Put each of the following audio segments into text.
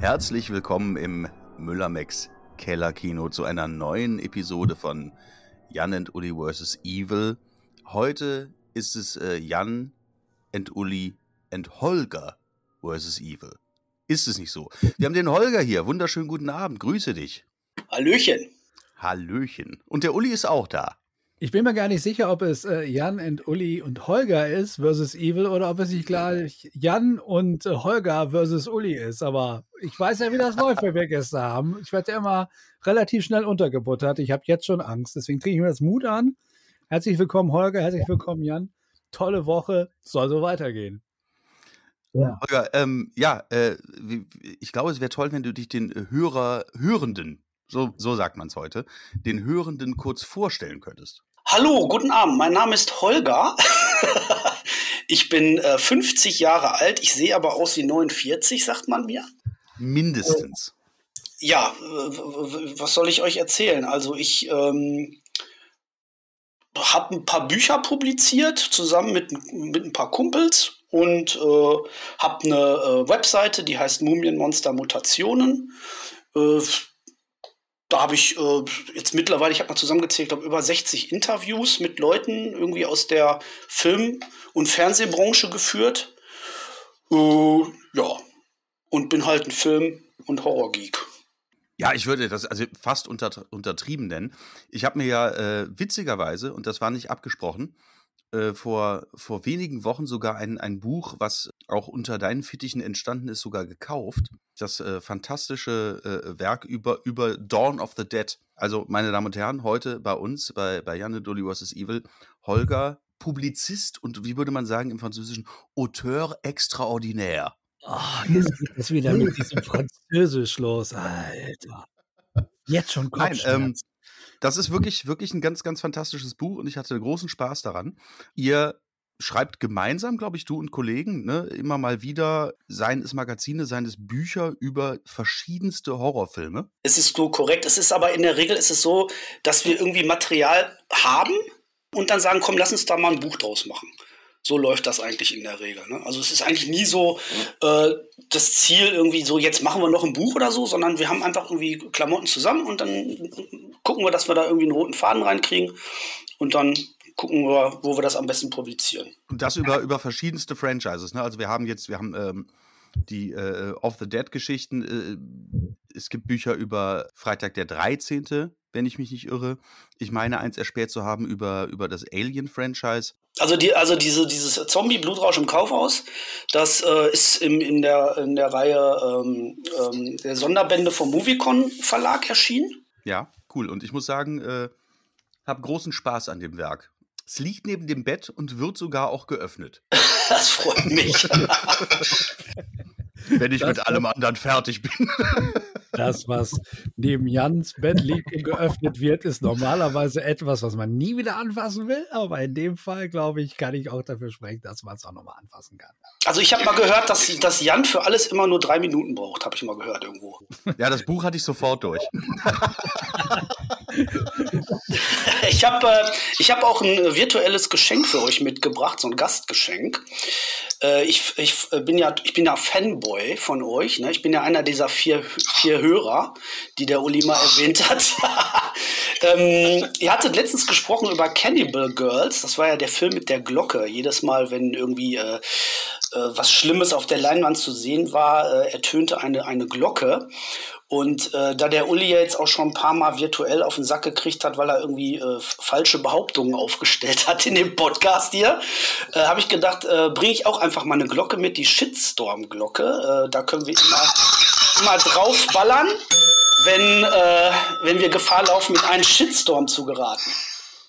Herzlich willkommen im Müllermex Kellerkino zu einer neuen Episode von Jan and Uli vs. Evil. Heute ist es äh, Jan and Uli and Holger vs. Evil. Ist es nicht so? Wir haben den Holger hier. Wunderschönen guten Abend. Grüße dich. Hallöchen. Hallöchen. Und der Uli ist auch da. Ich bin mir gar nicht sicher, ob es äh, Jan und Uli und Holger ist versus Evil oder ob es nicht gleich Jan und äh, Holger versus Uli ist. Aber ich weiß ja, wie das läuft, wenn wir Gäste haben. Ich werde ja immer relativ schnell untergebuttert. Ich habe jetzt schon Angst. Deswegen kriege ich mir das Mut an. Herzlich willkommen, Holger. Herzlich willkommen, Jan. Tolle Woche. Soll so weitergehen. Ja, Holger, ähm, ja äh, ich glaube, es wäre toll, wenn du dich den Hörer, Hörenden, so, so sagt man es heute, den Hörenden kurz vorstellen könntest. Hallo, guten Abend. Mein Name ist Holger. ich bin äh, 50 Jahre alt. Ich sehe aber aus wie 49, sagt man mir. Mindestens. Ja, was soll ich euch erzählen? Also ich ähm, habe ein paar Bücher publiziert, zusammen mit, mit ein paar Kumpels und äh, habe eine äh, Webseite, die heißt Mumienmonster Mutationen. Äh, da habe ich äh, jetzt mittlerweile, ich habe mal zusammengezählt, glaube über 60 Interviews mit Leuten irgendwie aus der Film- und Fernsehbranche geführt. Äh, ja, und bin halt ein Film- und Horrorgeek. Ja, ich würde das also fast unter, untertrieben nennen. Ich habe mir ja äh, witzigerweise, und das war nicht abgesprochen, äh, vor, vor wenigen Wochen sogar ein, ein Buch, was auch unter deinen Fittichen entstanden ist, sogar gekauft. Das äh, fantastische äh, Werk über, über Dawn of the Dead. Also, meine Damen und Herren, heute bei uns, bei, bei Janne Dolly vs. Evil, Holger, Publizist und wie würde man sagen im Französischen, Auteur extraordinaire. Oh, jetzt geht das wieder mit diesem Französisch los, Alter. Jetzt schon Kopfschmerz. Nein, ähm, das ist wirklich, wirklich ein ganz, ganz fantastisches Buch und ich hatte großen Spaß daran. Ihr schreibt gemeinsam, glaube ich, du und Kollegen, ne, immer mal wieder, seien es Magazine, seien es Bücher über verschiedenste Horrorfilme. Es ist so korrekt. Es ist aber in der Regel ist es so, dass wir irgendwie Material haben und dann sagen, komm, lass uns da mal ein Buch draus machen. So läuft das eigentlich in der Regel. Ne? Also es ist eigentlich nie so äh, das Ziel irgendwie so, jetzt machen wir noch ein Buch oder so, sondern wir haben einfach irgendwie Klamotten zusammen und dann gucken wir, dass wir da irgendwie einen roten Faden reinkriegen und dann gucken wir, wo wir das am besten publizieren. Und das über, über verschiedenste Franchises. Ne? Also wir haben jetzt, wir haben ähm, die äh, Off the Dead-Geschichten. Äh, es gibt Bücher über Freitag der 13., wenn ich mich nicht irre. Ich meine, eins erspäht zu haben über, über das Alien-Franchise. Also, die, also diese, dieses Zombie-Blutrausch im Kaufhaus, das äh, ist im, in, der, in der Reihe ähm, ähm, der Sonderbände vom Moviecon Verlag erschienen. Ja, cool. Und ich muss sagen, äh, habe großen Spaß an dem Werk. Es liegt neben dem Bett und wird sogar auch geöffnet. Das freut mich. Wenn ich das mit allem anderen fertig bin. Das, was neben Jans Bett liegt und geöffnet wird, ist normalerweise etwas, was man nie wieder anfassen will. Aber in dem Fall, glaube ich, kann ich auch dafür sprechen, dass man es auch nochmal anfassen kann. Also ich habe mal gehört, dass, dass Jan für alles immer nur drei Minuten braucht, habe ich mal gehört irgendwo. Ja, das Buch hatte ich sofort durch. ich habe äh, hab auch ein virtuelles Geschenk für euch mitgebracht, so ein Gastgeschenk. Äh, ich, ich, bin ja, ich bin ja Fanboy von euch. Ne? Ich bin ja einer dieser vier, vier Hörer, die der Uli mal erwähnt hat. ähm, ihr hattet letztens gesprochen über Cannibal Girls. Das war ja der Film mit der Glocke. Jedes Mal, wenn irgendwie äh, äh, was Schlimmes auf der Leinwand zu sehen war, äh, ertönte eine, eine Glocke. Und äh, da der Uli jetzt auch schon ein paar Mal virtuell auf den Sack gekriegt hat, weil er irgendwie äh, falsche Behauptungen aufgestellt hat in dem Podcast hier, äh, habe ich gedacht, äh, bringe ich auch einfach mal eine Glocke mit, die Shitstorm-Glocke. Äh, da können wir immer, immer drauf ballern, wenn, äh, wenn wir Gefahr laufen, in einen Shitstorm zu geraten.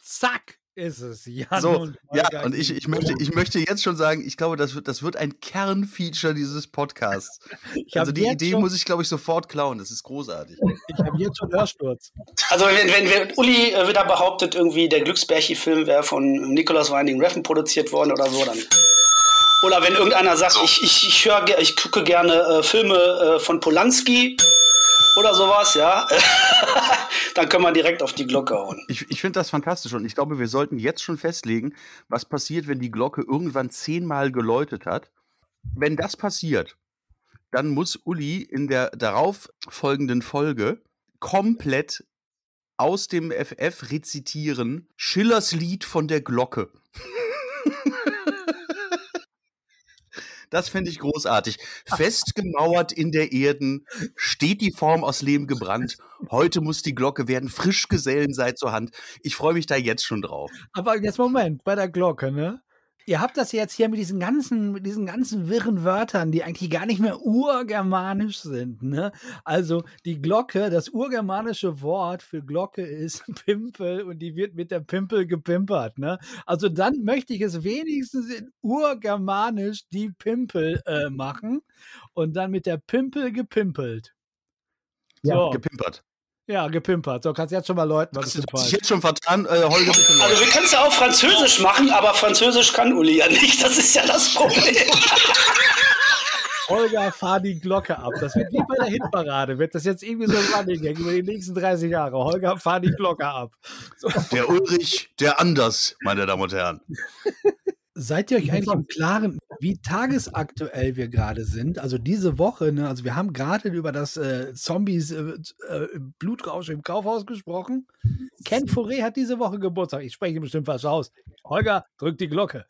Zack! ist es. Jan so, und ja, und ich, ich, möchte, ich möchte jetzt schon sagen, ich glaube, das wird, das wird ein Kernfeature dieses Podcasts. also die Idee muss ich, glaube ich, sofort klauen. Das ist großartig. Ich habe jetzt schon Hörsturz. Also wenn, wenn, wenn Uli äh, wieder behauptet, irgendwie der Glücksbärchi-Film wäre von Nicholas Winding Refn produziert worden oder so, dann oder wenn irgendeiner sagt, ich, ich, ich, hör, ich gucke gerne äh, Filme äh, von Polanski, oder sowas, ja, dann können wir direkt auf die Glocke hauen. Ich, ich finde das fantastisch und ich glaube, wir sollten jetzt schon festlegen, was passiert, wenn die Glocke irgendwann zehnmal geläutet hat. Wenn das passiert, dann muss Uli in der darauf folgenden Folge komplett aus dem FF rezitieren Schillers Lied von der Glocke. Das fände ich großartig. Festgemauert in der Erden steht die Form aus Lehm gebrannt. Heute muss die Glocke werden. Frisch Gesellen sei zur Hand. Ich freue mich da jetzt schon drauf. Aber jetzt Moment, bei der Glocke, ne? Ihr habt das jetzt hier mit diesen ganzen, mit diesen ganzen wirren Wörtern, die eigentlich gar nicht mehr urgermanisch sind. Ne? Also die Glocke, das urgermanische Wort für Glocke ist Pimpel und die wird mit der Pimpel gepimpert. Ne? Also dann möchte ich es wenigstens in urgermanisch die Pimpel äh, machen und dann mit der Pimpel gepimpelt. Ja, so. gepimpert. Ja, gepimpert. So, kannst du jetzt schon mal Leuten was ist falsch. jetzt schon vertan, äh, Holger, bitte Also wir können es ja auch Französisch machen, aber Französisch kann Uli ja nicht. Das ist ja das Problem. Holger, fahr die Glocke ab. Das wird wie bei der Hitparade. Wird das jetzt irgendwie so running über die nächsten 30 Jahre. Holger, fahr die Glocke ab. So. Der Ulrich, der anders, meine Damen und Herren. Seid ihr euch eigentlich im Klaren, wie tagesaktuell wir gerade sind? Also diese Woche, ne, also wir haben gerade über das äh, Zombies äh, äh, Blutrausch im Kaufhaus gesprochen. Ken Foray hat diese Woche Geburtstag. Ich spreche bestimmt falsch aus. Holger, drück die Glocke.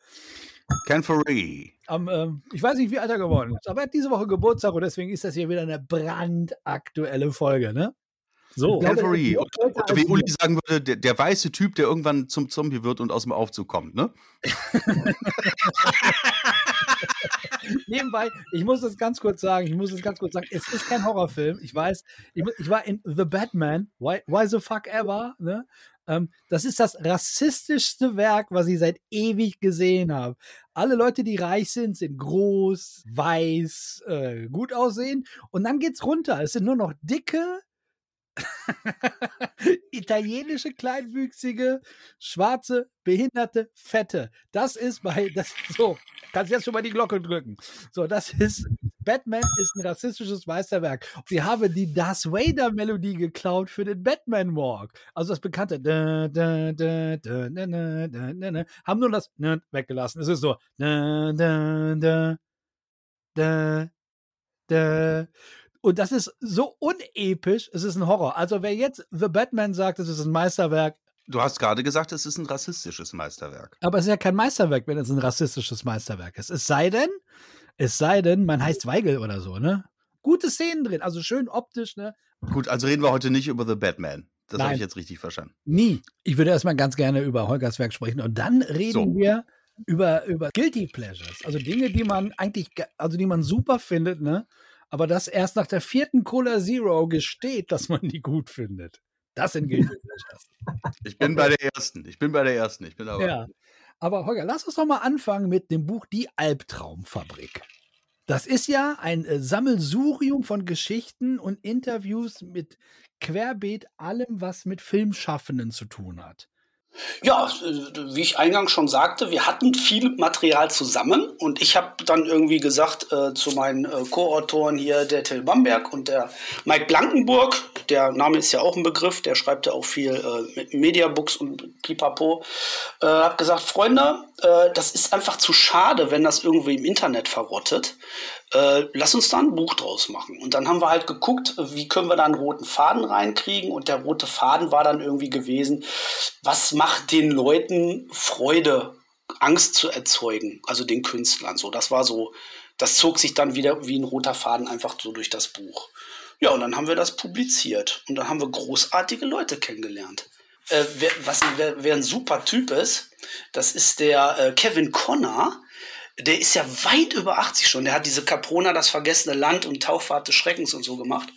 Ken Foray. Ähm, ich weiß nicht, wie alt er geworden ist, aber er hat diese Woche Geburtstag und deswegen ist das hier wieder eine brandaktuelle Folge, ne? So. Calvary. Und, oder wie Uli sagen würde, der, der, weiße Typ, der irgendwann zum Zombie wird und aus dem Aufzug kommt, ne? Nebenbei, ich muss es ganz kurz sagen, ich muss es ganz kurz sagen, es ist kein Horrorfilm. Ich weiß, ich, ich war in The Batman, Why, why the fuck ever, ne? Ähm, das ist das rassistischste Werk, was ich seit ewig gesehen habe. Alle Leute, die reich sind, sind groß, weiß, äh, gut aussehen. Und dann geht's runter. Es sind nur noch dicke, Italienische kleinwüchsige, schwarze, behinderte, fette. Das ist bei, das, so, kannst jetzt schon mal die Glocke drücken. So, das ist, Batman ist ein rassistisches Meisterwerk. Sie haben die Darth Vader Melodie geklaut für den Batman Walk. Also das bekannte, haben nur das weggelassen. Es ist so. Und das ist so unepisch, es ist ein Horror. Also wer jetzt The Batman sagt, es ist ein Meisterwerk. Du hast gerade gesagt, es ist ein rassistisches Meisterwerk. Aber es ist ja kein Meisterwerk, wenn es ein rassistisches Meisterwerk ist. Es sei denn, es sei denn, man heißt Weigel oder so, ne? Gute Szenen drin, also schön optisch, ne? Gut, also reden wir heute nicht über The Batman. Das habe ich jetzt richtig verstanden. Nie. Ich würde erstmal ganz gerne über Holgers Werk sprechen und dann reden so. wir über, über Guilty Pleasures. Also Dinge, die man eigentlich, also die man super findet, ne? Aber das erst nach der vierten Cola Zero gesteht, dass man die gut findet. Das Guilty Ich bin bei der ersten. Ich bin bei der ersten. Ich bin aber. Ja. Aber Holger, lass uns doch mal anfangen mit dem Buch Die Albtraumfabrik. Das ist ja ein äh, Sammelsurium von Geschichten und Interviews mit querbeet allem, was mit Filmschaffenden zu tun hat. Ja, äh, wie ich eingangs schon sagte, wir hatten viel Material zusammen und ich habe dann irgendwie gesagt äh, zu meinen äh, Co-Autoren hier, der Till Bamberg und der Mike Blankenburg, der Name ist ja auch ein Begriff, der schreibt ja auch viel äh, Mediabooks und Pipapo, äh, habe gesagt, Freunde, äh, das ist einfach zu schade, wenn das irgendwie im Internet verrottet äh, lass uns da ein Buch draus machen. Und dann haben wir halt geguckt, wie können wir da einen roten Faden reinkriegen. Und der rote Faden war dann irgendwie gewesen, was macht den Leuten Freude, Angst zu erzeugen, also den Künstlern. So, das war so, das zog sich dann wieder wie ein roter Faden einfach so durch das Buch. Ja, und dann haben wir das publiziert. Und dann haben wir großartige Leute kennengelernt. Äh, wer, was, wer, wer ein super Typ ist, das ist der äh, Kevin Connor der ist ja weit über 80 schon. Der hat diese Caprona, das vergessene Land und Tauffahrt des Schreckens und so gemacht.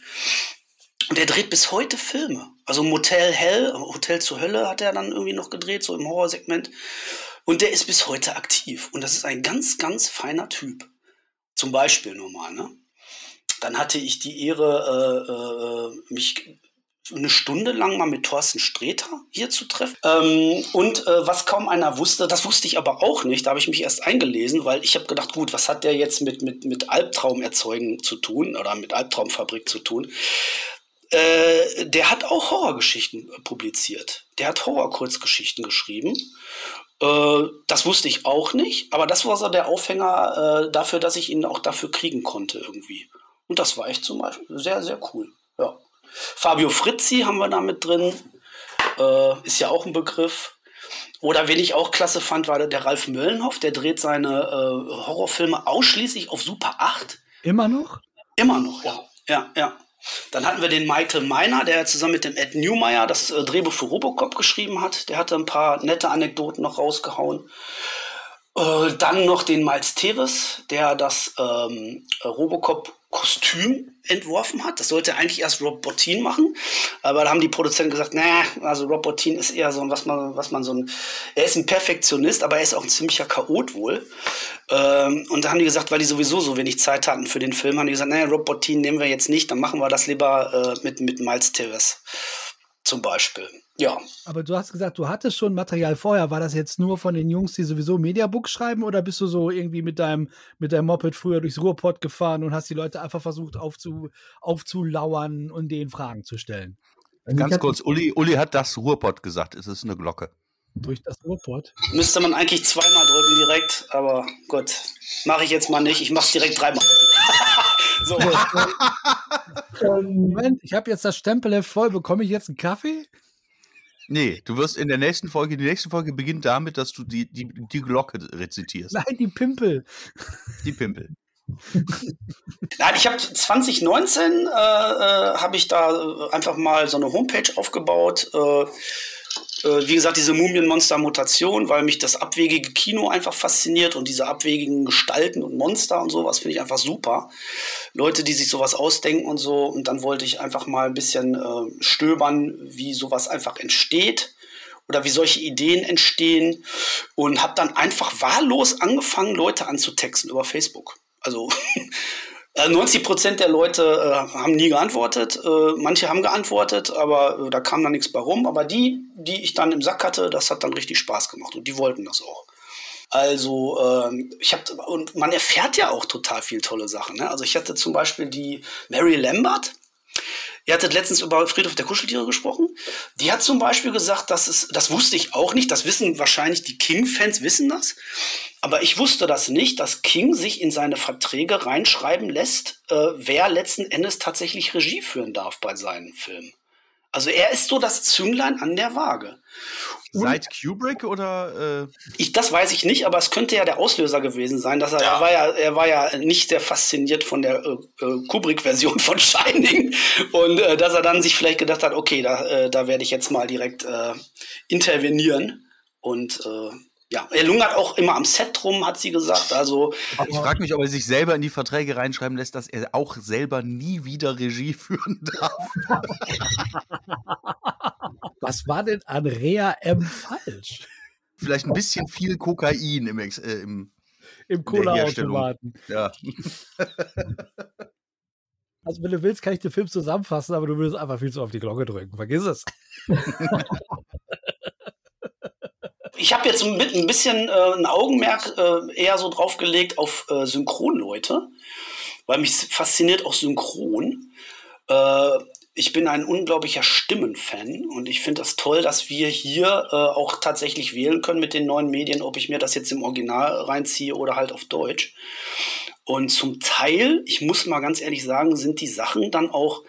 Und der dreht bis heute Filme. Also Motel Hell, Hotel zur Hölle hat er dann irgendwie noch gedreht, so im Horrorsegment. Und der ist bis heute aktiv. Und das ist ein ganz, ganz feiner Typ. Zum Beispiel normal, ne? Dann hatte ich die Ehre, äh, äh, mich eine Stunde lang mal mit Thorsten Streter hier zu treffen. Ähm, und äh, was kaum einer wusste, das wusste ich aber auch nicht, da habe ich mich erst eingelesen, weil ich habe gedacht, gut, was hat der jetzt mit, mit, mit Albtraumerzeugen zu tun oder mit Albtraumfabrik zu tun? Äh, der hat auch Horrorgeschichten publiziert. Der hat Horror-Kurzgeschichten geschrieben. Äh, das wusste ich auch nicht, aber das war so der Aufhänger äh, dafür, dass ich ihn auch dafür kriegen konnte irgendwie. Und das war echt zum Beispiel sehr, sehr cool. Ja. Fabio Frizzi haben wir da mit drin. Äh, ist ja auch ein Begriff. Oder wen ich auch klasse fand, war der Ralf Möllenhoff. Der dreht seine äh, Horrorfilme ausschließlich auf Super 8. Immer noch? Immer noch, ja. Ja, ja. Dann hatten wir den Michael Meiner, der zusammen mit dem Ed Newmeyer das äh, Drehbuch für Robocop geschrieben hat. Der hatte ein paar nette Anekdoten noch rausgehauen. Äh, dann noch den Miles Tevis, der das ähm, Robocop-Kostüm entworfen hat. Das sollte eigentlich erst Rob Bottin machen, aber da haben die Produzenten gesagt, naja, also Rob Bottin ist eher so ein, was man, was man so ein, er ist ein Perfektionist, aber er ist auch ein ziemlicher Chaot wohl. Ähm, und da haben die gesagt, weil die sowieso so wenig Zeit hatten für den Film, haben die gesagt, naja, Rob Bottin nehmen wir jetzt nicht, dann machen wir das lieber äh, mit, mit Miles Tevis zum Beispiel. Ja. Aber du hast gesagt, du hattest schon Material vorher. War das jetzt nur von den Jungs, die sowieso Mediabook schreiben, oder bist du so irgendwie mit deinem, mit deinem Moped früher durchs Ruhrpott gefahren und hast die Leute einfach versucht aufzu, aufzulauern und denen Fragen zu stellen? Also Ganz kurz, Uli, Uli hat das Ruhrpott gesagt. Es ist eine Glocke. Durch das Ruhrpott? Müsste man eigentlich zweimal drücken direkt, aber gut. Mache ich jetzt mal nicht. Ich mache es direkt dreimal. so. Moment, ich habe jetzt das Stempelheft voll. Bekomme ich jetzt einen Kaffee? Nee, du wirst in der nächsten Folge, die nächste Folge beginnt damit, dass du die, die, die Glocke rezitierst. Nein, die Pimpel. Die Pimpel. Nein, ich habe 2019 äh, äh, habe ich da einfach mal so eine Homepage aufgebaut. Äh, äh, wie gesagt, diese Mumienmonster-Mutation, weil mich das abwegige Kino einfach fasziniert und diese abwegigen Gestalten und Monster und sowas finde ich einfach super. Leute, die sich sowas ausdenken und so. Und dann wollte ich einfach mal ein bisschen äh, stöbern, wie sowas einfach entsteht oder wie solche Ideen entstehen und habe dann einfach wahllos angefangen, Leute anzutexten über Facebook. Also 90 äh, Prozent der Leute äh, haben nie geantwortet. Äh, manche haben geantwortet, aber äh, da kam dann nichts bei rum. Aber die, die ich dann im Sack hatte, das hat dann richtig Spaß gemacht und die wollten das auch. Also ähm, ich habe und man erfährt ja auch total viel tolle Sachen. Ne? Also ich hatte zum Beispiel die Mary Lambert. Ihr hattet letztens über Friedhof der Kuscheltiere gesprochen. Die hat zum Beispiel gesagt, dass es, das wusste ich auch nicht, das wissen wahrscheinlich die King-Fans, wissen das. Aber ich wusste das nicht, dass King sich in seine Verträge reinschreiben lässt, äh, wer letzten Endes tatsächlich Regie führen darf bei seinen Filmen. Also er ist so das Zünglein an der Waage. Seit Kubrick oder? Äh? Ich, das weiß ich nicht, aber es könnte ja der Auslöser gewesen sein, dass er, ja. er war ja, er war ja nicht sehr fasziniert von der äh, äh Kubrick-Version von Shining und äh, dass er dann sich vielleicht gedacht hat, okay, da, äh, da werde ich jetzt mal direkt äh, intervenieren und ja, er lungert auch immer am Set rum, hat sie gesagt. Also, ich frage mich, ob er sich selber in die Verträge reinschreiben lässt, dass er auch selber nie wieder Regie führen darf. Was war denn an Rea M falsch? Vielleicht ein bisschen viel Kokain im, äh, im, Im Cola-Automaten. Ja. Also, wenn du willst, kann ich den Film zusammenfassen, aber du würdest einfach viel zu auf die Glocke drücken. Vergiss es. Ich habe jetzt mit ein bisschen äh, ein Augenmerk äh, eher so drauf gelegt auf äh, Synchronleute, weil mich fasziniert auch Synchron. Äh, ich bin ein unglaublicher Stimmenfan und ich finde das toll, dass wir hier äh, auch tatsächlich wählen können mit den neuen Medien, ob ich mir das jetzt im Original reinziehe oder halt auf Deutsch. Und zum Teil, ich muss mal ganz ehrlich sagen, sind die Sachen dann auch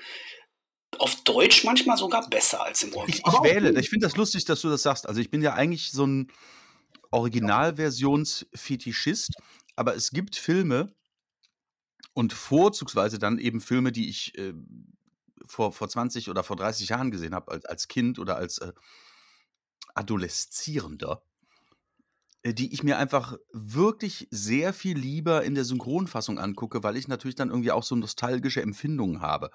auf Deutsch manchmal sogar besser als im Original. Ich, ich wähle, ich finde das lustig, dass du das sagst. Also ich bin ja eigentlich so ein Originalversionsfetischist, aber es gibt Filme und vorzugsweise dann eben Filme, die ich äh, vor, vor 20 oder vor 30 Jahren gesehen habe, als, als Kind oder als äh, Adoleszierender, äh, die ich mir einfach wirklich sehr viel lieber in der Synchronfassung angucke, weil ich natürlich dann irgendwie auch so nostalgische Empfindungen habe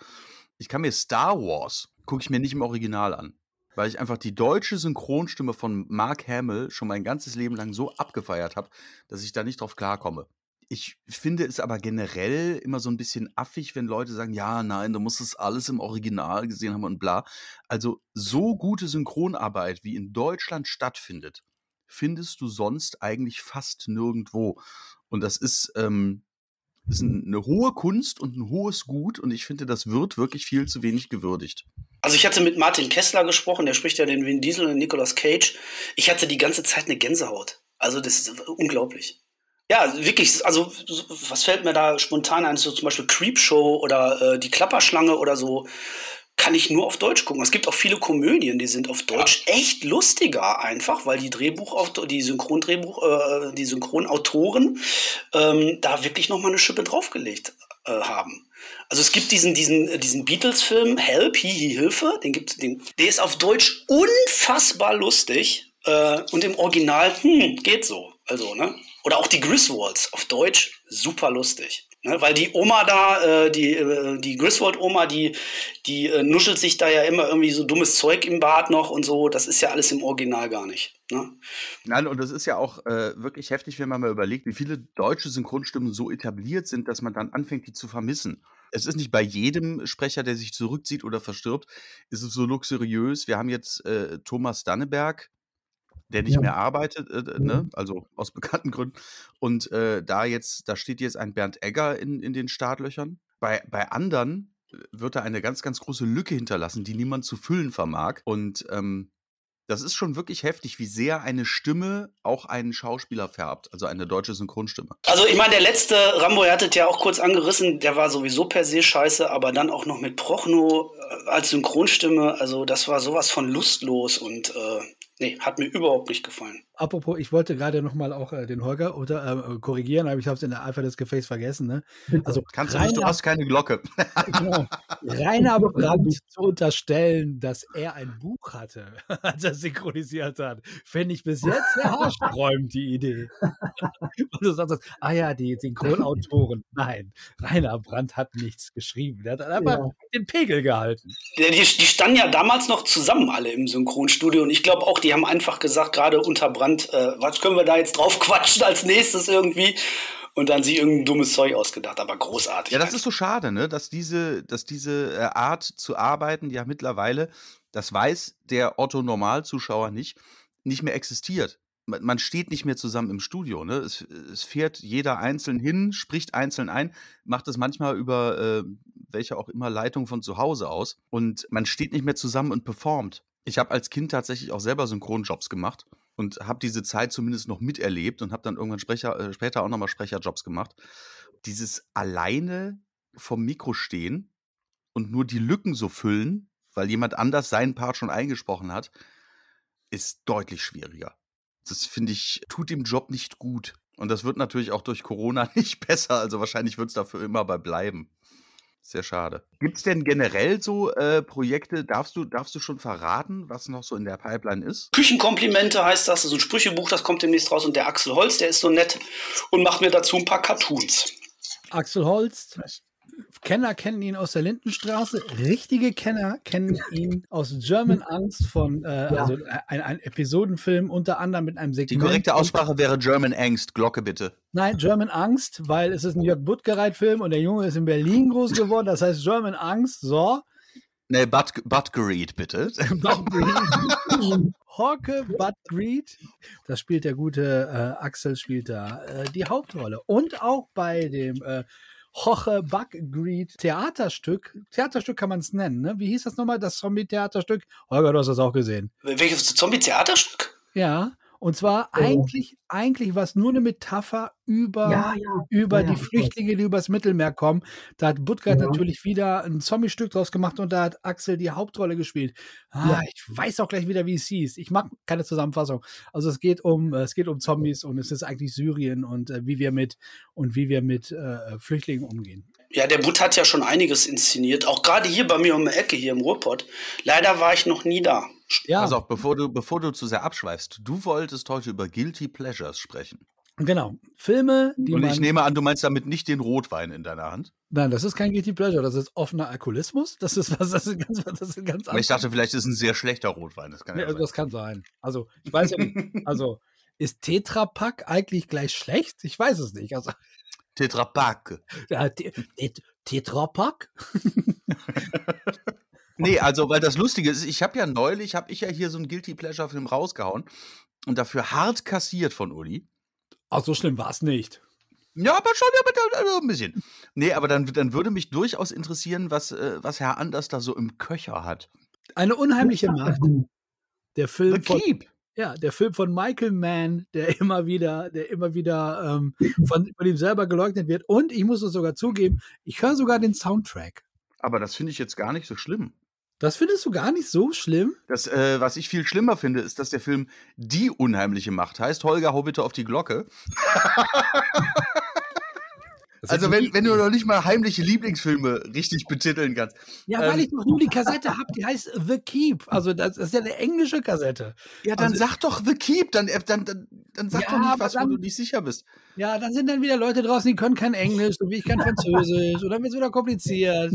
ich kann mir Star Wars, gucke ich mir nicht im Original an. Weil ich einfach die deutsche Synchronstimme von Mark Hamill schon mein ganzes Leben lang so abgefeiert habe, dass ich da nicht drauf klarkomme. Ich finde es aber generell immer so ein bisschen affig, wenn Leute sagen, ja, nein, du musst es alles im Original gesehen haben und bla. Also so gute Synchronarbeit, wie in Deutschland stattfindet, findest du sonst eigentlich fast nirgendwo. Und das ist ähm, ist eine hohe Kunst und ein hohes Gut und ich finde, das wird wirklich viel zu wenig gewürdigt. Also ich hatte mit Martin Kessler gesprochen, der spricht ja den Vin Diesel und Nicolas Cage. Ich hatte die ganze Zeit eine Gänsehaut. Also das ist unglaublich. Ja, wirklich, also was fällt mir da spontan ein? So zum Beispiel Creepshow oder äh, die Klapperschlange oder so kann ich nur auf Deutsch gucken. Es gibt auch viele Komödien, die sind auf Deutsch ja. echt lustiger einfach, weil die Drehbuch, die Synchrondrehbuch, äh, die Synchronautoren ähm, da wirklich noch mal eine Schippe draufgelegt äh, haben. Also es gibt diesen, diesen, diesen Beatles-Film Help, Hihi, Hilfe, den gibt's, den, der ist auf Deutsch unfassbar lustig äh, und im Original, hm, geht so. Also, ne? Oder auch die Griswolds auf Deutsch, super lustig. Ne, weil die Oma da, äh, die, äh, die Griswold-Oma, die, die äh, nuschelt sich da ja immer irgendwie so dummes Zeug im Bad noch und so. Das ist ja alles im Original gar nicht. Ne? Nein, und das ist ja auch äh, wirklich heftig, wenn man mal überlegt, wie viele deutsche Synchronstimmen so etabliert sind, dass man dann anfängt, die zu vermissen. Es ist nicht bei jedem Sprecher, der sich zurückzieht oder verstirbt, ist es so luxuriös. Wir haben jetzt äh, Thomas Danneberg, der nicht ja. mehr arbeitet, äh, ne? Mhm. also aus bekannten Gründen. Und äh, da jetzt, da steht jetzt ein Bernd Egger in, in den Startlöchern. Bei, bei anderen äh, wird da eine ganz, ganz große Lücke hinterlassen, die niemand zu füllen vermag. Und ähm, das ist schon wirklich heftig, wie sehr eine Stimme auch einen Schauspieler färbt, also eine deutsche Synchronstimme. Also ich meine, der letzte Rambo, ihr hattet ja auch kurz angerissen, der war sowieso per se scheiße, aber dann auch noch mit Prochno äh, als Synchronstimme, also das war sowas von lustlos und äh, nee, hat mir überhaupt nicht gefallen. Apropos, ich wollte gerade noch mal auch äh, den Holger oder, äh, korrigieren, aber ich habe es in der Eifer des Gefechts vergessen. Ne? Also Kannst du nicht, du hast keine Glocke. genau, Rainer Brandt zu unterstellen, dass er ein Buch hatte, als er synchronisiert hat, finde ich bis jetzt sehr haarsträubend, die Idee. Und du sagst, ah ja, die Synchronautoren. Nein, Rainer Brandt hat nichts geschrieben. Der hat einfach ja. den Pegel gehalten. Die, die, die standen ja damals noch zusammen alle im Synchronstudio und ich glaube auch, die haben einfach gesagt, gerade unter Strand, äh, was können wir da jetzt drauf quatschen als nächstes irgendwie? Und dann sie irgendein dummes Zeug ausgedacht, aber großartig. Ja, das ist so schade, ne? Dass diese, dass diese äh, Art zu arbeiten ja mittlerweile, das weiß der Otto-Normalzuschauer nicht, nicht mehr existiert. Man steht nicht mehr zusammen im Studio. Ne? Es, es fährt jeder einzeln hin, spricht einzeln ein, macht es manchmal über äh, welche auch immer Leitung von zu Hause aus. Und man steht nicht mehr zusammen und performt. Ich habe als Kind tatsächlich auch selber Synchronjobs gemacht und habe diese Zeit zumindest noch miterlebt und habe dann irgendwann Sprecher, äh, später auch nochmal Sprecherjobs gemacht. Dieses alleine vom Mikro stehen und nur die Lücken so füllen, weil jemand anders seinen Part schon eingesprochen hat, ist deutlich schwieriger. Das finde ich, tut dem Job nicht gut. Und das wird natürlich auch durch Corona nicht besser. Also wahrscheinlich wird es dafür immer bei bleiben. Sehr schade. Gibt es denn generell so äh, Projekte, darfst du, darfst du schon verraten, was noch so in der Pipeline ist? Küchenkomplimente heißt das, so ein Sprüchebuch, das kommt demnächst raus und der Axel Holz, der ist so nett und macht mir dazu ein paar Cartoons. Axel Holz, Kenner kennen ihn aus der Lindenstraße, richtige Kenner kennen ihn aus German Angst von, äh, ja. also äh, ein, ein, Episodenfilm unter anderem mit einem Segment. Die korrekte Aussprache wäre German Angst, Glocke bitte. Nein, German Angst, weil es ist ein Jörg Buttgereit-Film und der Junge ist in Berlin groß geworden, das heißt German Angst, so. Nee, Butt, Buttgereed, bitte. Buttgereed. Horke Buttgreed, das spielt der gute äh, Axel, spielt da äh, die Hauptrolle. Und auch bei dem äh, Hoche Buckgreed Theaterstück. Theaterstück kann man es nennen, ne? Wie hieß das nochmal, das Zombie-Theaterstück? Holger, du hast das auch gesehen. Welches Zombie-Theaterstück? Ja, und zwar oh. eigentlich, eigentlich war es nur eine Metapher über, ja, ja. über ja, die Flüchtlinge, die übers Mittelmeer kommen. Da hat Butgard natürlich wieder ein Zombie-Stück draus gemacht und da hat Axel die Hauptrolle gespielt. Ah, ich weiß auch gleich wieder, wie es hieß. Ich mag keine Zusammenfassung. Also es geht um, es geht um Zombies und es ist eigentlich Syrien und äh, wie wir mit und wie wir mit äh, Flüchtlingen umgehen. Ja, der Butt hat ja schon einiges inszeniert, auch gerade hier bei mir um die Ecke, hier im Ruhrpott. Leider war ich noch nie da. Ja. Pass auf, bevor du, bevor du zu sehr abschweifst, du wolltest heute über Guilty Pleasures sprechen. Genau. Filme, die. Und ich nehme an, du meinst damit nicht den Rotwein in deiner Hand. Nein, das ist kein Guilty Pleasure, das ist offener Alkoholismus. Das ist was, das ist ganz, das ist ganz Ich dachte, vielleicht ist es ein sehr schlechter Rotwein. Das kann, ja, ja das kann sein. Also, ich weiß ja nicht. Also, ist Tetrapack eigentlich gleich schlecht? Ich weiß es nicht. Also, Tetrapack. Ja, Tetrapack? Nee, also, weil das Lustige ist, ich habe ja neulich, habe ich ja hier so einen Guilty Pleasure-Film rausgehauen und dafür hart kassiert von Uli. Ach, so schlimm war es nicht. Ja, aber schon ja, bitte, also ein bisschen. Nee, aber dann, dann würde mich durchaus interessieren, was, äh, was Herr Anders da so im Köcher hat. Eine unheimliche Macht. Der Film The Keep. Ja, der Film von Michael Mann, der immer wieder, der immer wieder ähm, von, von ihm selber geleugnet wird. Und ich muss es sogar zugeben, ich höre sogar den Soundtrack. Aber das finde ich jetzt gar nicht so schlimm. Das findest du gar nicht so schlimm? Das, äh, was ich viel schlimmer finde, ist, dass der Film Die unheimliche Macht heißt. Holger, hau bitte auf die Glocke. also, wenn, wenn du noch nicht mal heimliche Lieblingsfilme richtig betiteln kannst. Ja, weil ähm, ich doch nur die Kassette habe, die heißt The Keep. Also, das ist ja eine englische Kassette. Ja, dann also, sag doch The Keep. Dann, äh, dann, dann, dann sag ja, doch nicht was, dann, wo du nicht sicher bist. Ja, dann sind dann wieder Leute draußen, die können kein Englisch, wie ich kann Französisch. oder wird es wieder kompliziert.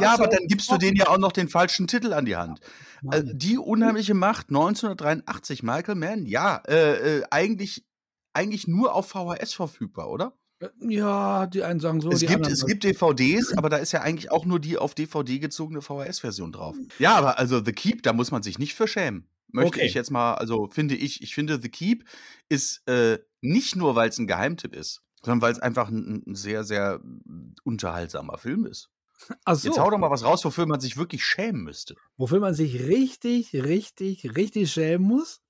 Ja, aber dann gibst du denen ja auch noch den falschen Titel an die Hand. Also, die unheimliche Macht 1983, Michael Mann. Ja, äh, äh, eigentlich, eigentlich nur auf VHS verfügbar, oder? Ja, die einen sagen so. Es, gibt, es gibt DVDs, aber da ist ja eigentlich auch nur die auf DVD gezogene VHS-Version drauf. Ja, aber also The Keep, da muss man sich nicht für schämen. Möchte okay. ich jetzt mal, also finde ich, ich finde The Keep ist äh, nicht nur, weil es ein Geheimtipp ist, sondern weil es einfach ein, ein, sehr, sehr unterhaltsamer Film ist. Ach so. Jetzt hau doch mal was raus, wofür man sich wirklich schämen müsste. Wofür man sich richtig, richtig, richtig schämen muss?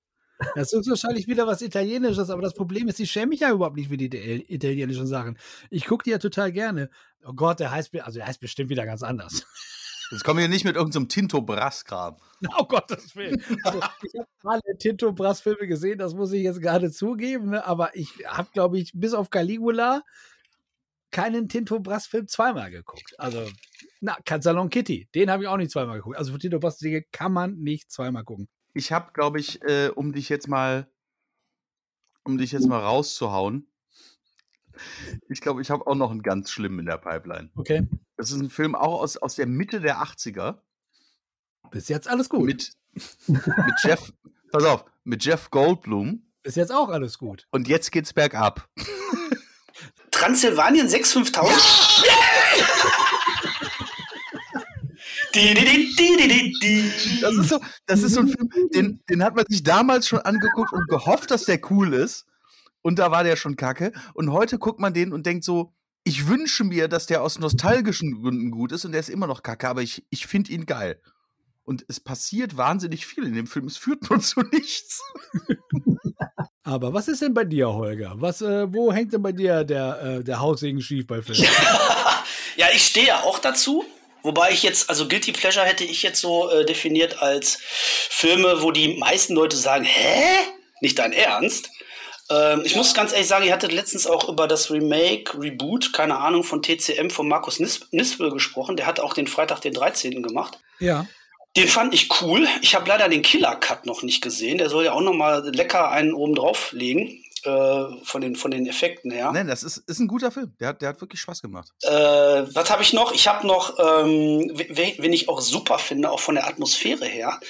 Das ist wahrscheinlich wieder was Italienisches, aber das Problem ist, ich schäme mich ja überhaupt nicht für die italienischen Sachen. Ich gucke die ja total gerne. Oh Gott, der heißt, also der heißt bestimmt wieder ganz anders. Jetzt kommen wir nicht mit irgendeinem so Tinto Brass-Kram. Oh Gottes Willen. Also, ich habe alle Tinto Brass-Filme gesehen, das muss ich jetzt gerade zugeben, ne? aber ich habe, glaube ich, bis auf Caligula keinen Tinto Brass-Film zweimal geguckt. Also, na, Salon Kitty, den habe ich auch nicht zweimal geguckt. Also, für Tinto Brass-Dinge kann man nicht zweimal gucken ich habe, glaube ich, äh, um dich jetzt mal, um dich jetzt mal rauszuhauen, ich glaube, ich habe auch noch einen ganz schlimmen in der Pipeline. Okay. Das ist ein Film auch aus, aus der Mitte der 80er. Bis jetzt alles gut. Mit, mit Jeff, pass auf, mit Jeff Goldblum. Bis jetzt auch alles gut. Und jetzt geht's bergab. Transsilvanien 65000? Ja! Das ist so, das ist so ein Film, den, den hat man sich damals schon angeguckt und gehofft, dass der cool ist. Und da war der schon kacke. Und heute guckt man den und denkt so, ich wünsche mir, dass der aus nostalgischen Gründen gut ist und der ist immer noch kacke, aber ich, ich finde ihn geil. Und es passiert wahnsinnig viel in dem Film. Es führt nur zu nichts. Aber was ist denn bei dir, Holger? Was, äh, wo hängt denn bei dir der, äh, der Haussegen schief bei Filmen? ja, ich stehe ja auch dazu. Wobei ich jetzt, also Guilty Pleasure hätte ich jetzt so äh, definiert als Filme, wo die meisten Leute sagen, hä? Nicht dein Ernst? Ähm, ich ja. muss ganz ehrlich sagen, ich hatte letztens auch über das Remake, Reboot, keine Ahnung, von TCM von Markus Nispel gesprochen. Der hat auch den Freitag den 13. gemacht. Ja. Den fand ich cool. Ich habe leider den Killer Cut noch nicht gesehen. Der soll ja auch noch mal lecker einen oben drauf legen. Äh, von, den, von den Effekten her. Nein, das ist, ist ein guter Film. Der hat, der hat wirklich Spaß gemacht. Äh, was habe ich noch? Ich habe noch, ähm, wen ich auch super finde, auch von der Atmosphäre her,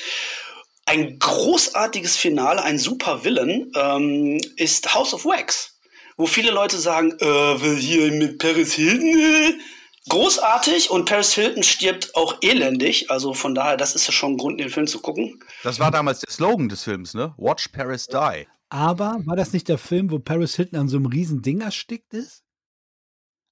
ein großartiges Finale, ein super Villain, ähm, ist House of Wax. Wo viele Leute sagen, äh, hier mit Paris Hilton, äh, großartig und Paris Hilton stirbt auch elendig. Also von daher, das ist ja schon ein Grund, den Film zu gucken. Das war damals der Slogan des Films, ne? Watch Paris Die. Aber war das nicht der Film, wo Paris Hilton an so einem riesen Ding erstickt ist?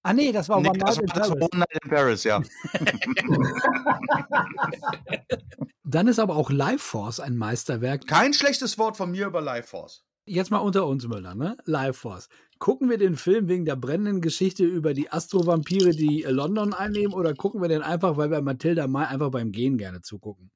Ah nee, das war nee, One, Night in Paris. One Night in Paris. ja. Dann ist aber auch Life Force ein Meisterwerk. Kein schlechtes Wort von mir über Life Force. Jetzt mal unter uns, Müller, ne? Life Force. Gucken wir den Film wegen der brennenden Geschichte über die Astrovampire, die London einnehmen, oder gucken wir den einfach, weil wir Matilda May einfach beim Gehen gerne zugucken?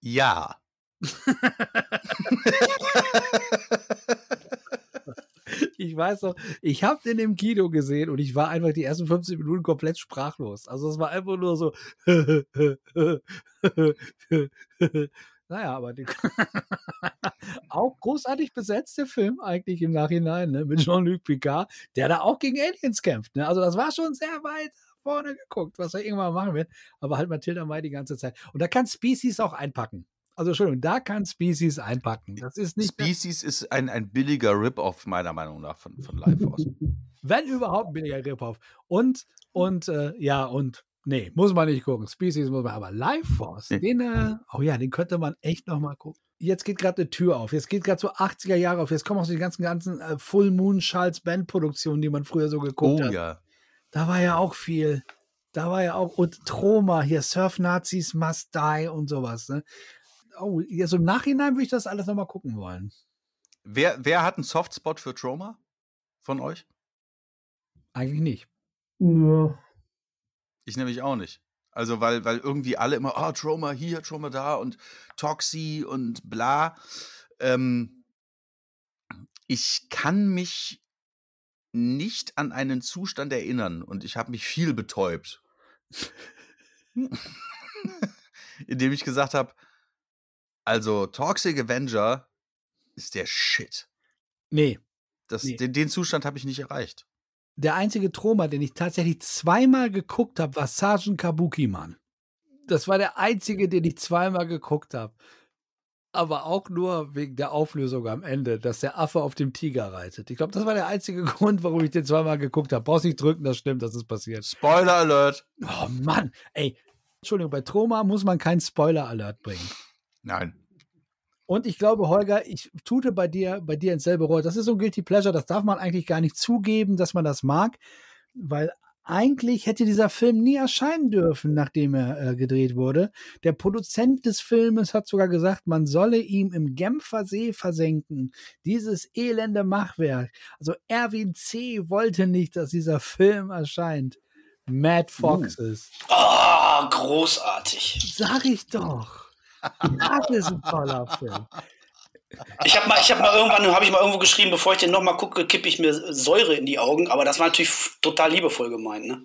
Ja. ich weiß noch, ich habe den im Kino gesehen und ich war einfach die ersten 15 Minuten komplett sprachlos. Also es war einfach nur so. naja, aber auch großartig besetzt der Film eigentlich im Nachhinein ne, mit Jean-Luc Picard, der da auch gegen Aliens kämpft. Ne? Also das war schon sehr weit vorne geguckt, was er irgendwann machen wird. Aber halt Matilda May die ganze Zeit. Und da kann Species auch einpacken. Also Entschuldigung, da kann Species einpacken. Das ist nicht Species ist ein, ein billiger Rip-Off, meiner Meinung nach, von, von Lifeforce. Wenn überhaupt ein billiger Rip-Off. Und, und, äh, ja, und, nee, muss man nicht gucken. Species muss man, aber Lifeforce, nee. den, äh, oh ja, den könnte man echt nochmal gucken. Jetzt geht gerade eine Tür auf. Jetzt geht gerade so 80er Jahre auf. Jetzt kommen auch so die ganzen, ganzen äh, Full Moon Charles Band Produktionen, die man früher so geguckt oh, hat. Oh ja. Da war ja auch viel. Da war ja auch, und Troma hier, Surf Nazis Must Die und sowas. Ne? Oh, also im Nachhinein würde ich das alles nochmal gucken wollen. Wer, wer hat einen Softspot für Trauma von euch? Eigentlich nicht. Ja. Ich nämlich auch nicht. Also, weil, weil irgendwie alle immer, oh, Trauma hier, Trauma da und Toxi und bla. Ähm, ich kann mich nicht an einen Zustand erinnern und ich habe mich viel betäubt. Indem ich gesagt habe, also Toxic Avenger ist der Shit. Nee. Das, Nee. den, den Zustand habe ich nicht erreicht. Der einzige Troma, den ich tatsächlich zweimal geguckt habe, war Sergeant Kabuki, Mann. Das war der einzige, den ich zweimal geguckt habe. Aber auch nur wegen der Auflösung am Ende, dass der Affe auf dem Tiger reitet. Ich glaube, das war der einzige Grund, warum ich den zweimal geguckt habe. Brauchst nicht drücken, das stimmt, das ist passiert. Spoiler Alert. Oh Mann, ey. Entschuldigung, bei Troma muss man keinen Spoiler-Alert bringen. Nein. Und ich glaube, Holger, ich tute bei dir, bei dir ins selbe Rohr. Das ist so ein Guilty Pleasure, das darf man eigentlich gar nicht zugeben, dass man das mag, weil eigentlich hätte dieser Film nie erscheinen dürfen, nachdem er äh, gedreht wurde. Der Produzent des Filmes hat sogar gesagt, man solle ihm im Genfer See versenken. Dieses elende Machwerk. Also Erwin C. wollte nicht, dass dieser Film erscheint. Mad Foxes. Ah, großartig. Sag ich doch. Das ist ein toller Film. Ich habe mal, ich habe mal irgendwann, habe ich mal irgendwo geschrieben, bevor ich den nochmal gucke, kippe ich mir Säure in die Augen. Aber das war natürlich total liebevoll gemeint. Ne?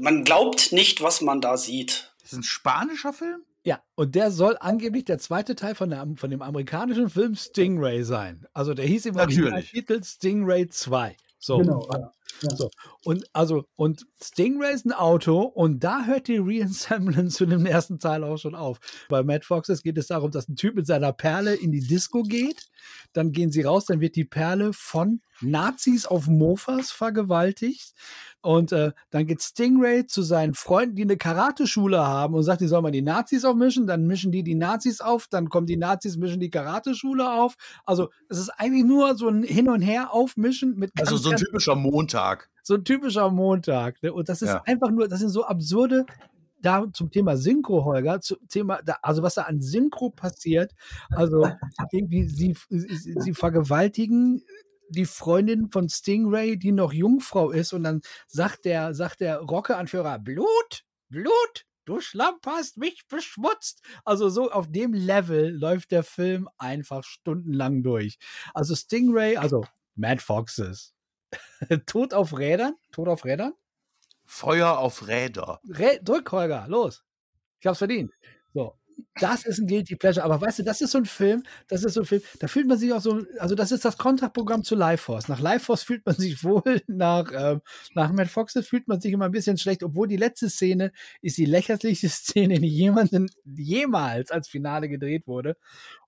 Man glaubt nicht, was man da sieht. Das ist ein spanischer Film? Ja, und der soll angeblich der zweite Teil von, der, von dem amerikanischen Film Stingray sein. Also der hieß im Natürlich. Titel Stingray 2. So. Genau, ja. So. Und also, und Stingray ist ein Auto und da hört die Reensemblance zu dem ersten Teil auch schon auf. Bei Mad Foxes geht es darum, dass ein Typ mit seiner Perle in die Disco geht, dann gehen sie raus, dann wird die Perle von Nazis auf Mofas vergewaltigt und äh, dann geht Stingray zu seinen Freunden, die eine Karateschule haben und sagt, die sollen mal die Nazis aufmischen, dann mischen die die Nazis auf, dann kommen die Nazis, mischen die Karateschule auf. Also es ist eigentlich nur so ein Hin und Her aufmischen mit Also ganz, so ein typischer Montag. so ein typischer Montag. Ne? Und das ist Ja. einfach nur, das sind so absurde, da zum Thema Synchro, Holger, zum Thema, da, also was da an Synchro passiert, also irgendwie, sie, sie, sie vergewaltigen die Freundin von Stingray, die noch Jungfrau ist, und dann sagt der, sagt der Rocke-Anführer, Blut, Blut, du Schlamp hast mich beschmutzt. Also so auf dem Level läuft der Film einfach stundenlang durch. Also Stingray, also Mad Foxes, Tod auf Rädern? Tod auf Rädern? Feuer auf Räder. Rä drück, Holger, los. Ich hab's verdient. So. Das ist ein Guilty Pleasure. Aber weißt du, das ist so ein Film, das ist so ein Film, da fühlt man sich auch so, also das ist das Kontraprogramm zu Life Force. Nach Life Force fühlt man sich wohl, nach, ähm, nach Mad Foxes fühlt man sich immer ein bisschen schlecht, obwohl die letzte Szene ist die lächerlichste Szene, die jemanden jemals als Finale gedreht wurde.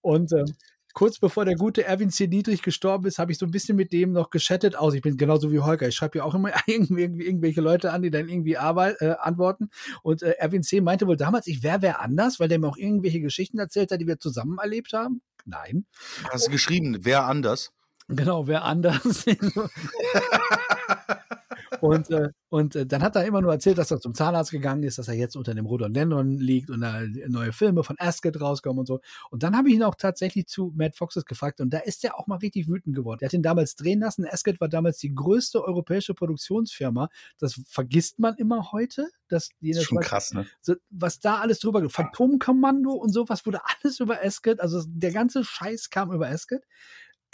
Und ähm, kurz bevor der gute Erwin C. Dietrich gestorben ist, habe ich so ein bisschen mit dem noch geschattet aus. Ich bin genauso wie Holger. Ich schreibe ja auch immer irgendwelche Leute an, die dann irgendwie arbeit, äh, antworten. Und äh, Erwin C. meinte wohl damals, ich wäre wer anders, weil der mir auch irgendwelche Geschichten erzählt hat, die wir zusammen erlebt haben. Nein. Hast du geschrieben, wer anders? Genau, wer anders. und äh, und äh, dann hat er immer nur erzählt, dass er zum Zahnarzt gegangen ist, dass er jetzt unter dem Rhododendron liegt und da neue Filme von Asket rauskommen und so. Und dann habe ich ihn auch tatsächlich zu Matt Foxes gefragt und da ist er auch mal richtig wütend geworden. Er hat ihn damals drehen lassen. Asket war damals die größte europäische Produktionsfirma. Das vergisst man immer heute. Dass ist schon krass, ne? so, was da alles drüber, Phantomkommando und sowas wurde alles über Asket, also der ganze Scheiß kam über Asket.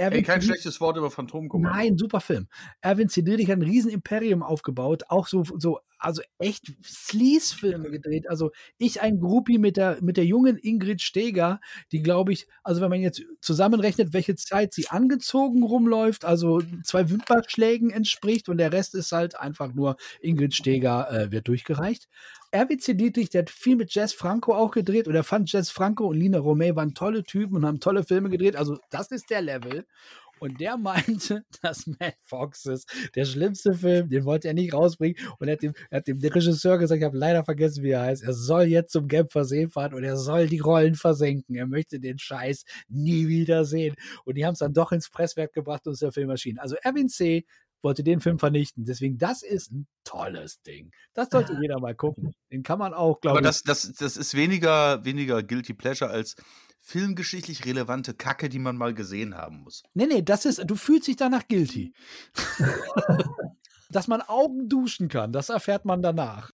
Ey, Erwin kein C. schlechtes Wort über Phantomkommando. Nein, super Film. Erwin. Dietrich hat ein riesen Imperium aufgebaut, auch so, so also echt Sleaze-Filme gedreht. Also ich ein Groupie mit der, mit der jungen Ingrid Steger, die glaube ich, also wenn man jetzt zusammenrechnet, welche Zeit sie angezogen rumläuft, also zwei Wimpernschlägen entspricht und der Rest ist halt einfach nur Ingrid Steger äh, wird durchgereicht. Erwin C. Dietrich, der hat viel mit Jess Franco auch gedreht und er fand Jess Franco und Lina Romay waren tolle Typen und haben tolle Filme gedreht. Also das ist der Level. Und der meinte, dass Mad Foxes der schlimmste Film, den wollte er nicht rausbringen. Und er hat dem, er hat dem Regisseur gesagt, ich habe leider vergessen, wie er heißt. Er soll jetzt zum Genfer See fahren und er soll die Rollen versenken. Er möchte den Scheiß nie wieder sehen. Und die haben es dann doch ins Presswerk gebracht und ist der Film erschienen. Also Erwin C., wollte den Film vernichten. Deswegen, das ist ein tolles Ding. Das sollte jeder mal gucken. Den kann man auch, glaube Aber ich. das, das, das ist weniger, weniger Guilty Pleasure als filmgeschichtlich relevante Kacke, die man mal gesehen haben muss. Nee, nee, das ist, du fühlst dich danach guilty. Dass man Augen duschen kann, das erfährt man danach.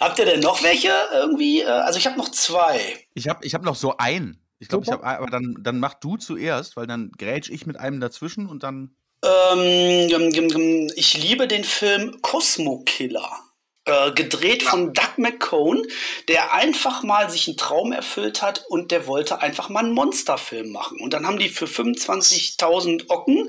Habt ihr denn noch welche irgendwie? Äh, Also ich habe noch zwei. Ich habe ich hab noch so einen. Ich glaube, ich habe, aber dann, dann mach du zuerst, weil dann grätsch ich mit einem dazwischen und dann. Ähm, ich liebe den Film Cosmo Killer. Äh, gedreht von Doug McCone, der einfach mal sich einen Traum erfüllt hat und der wollte einfach mal einen Monsterfilm machen. Und dann haben die für 25.000 Ocken,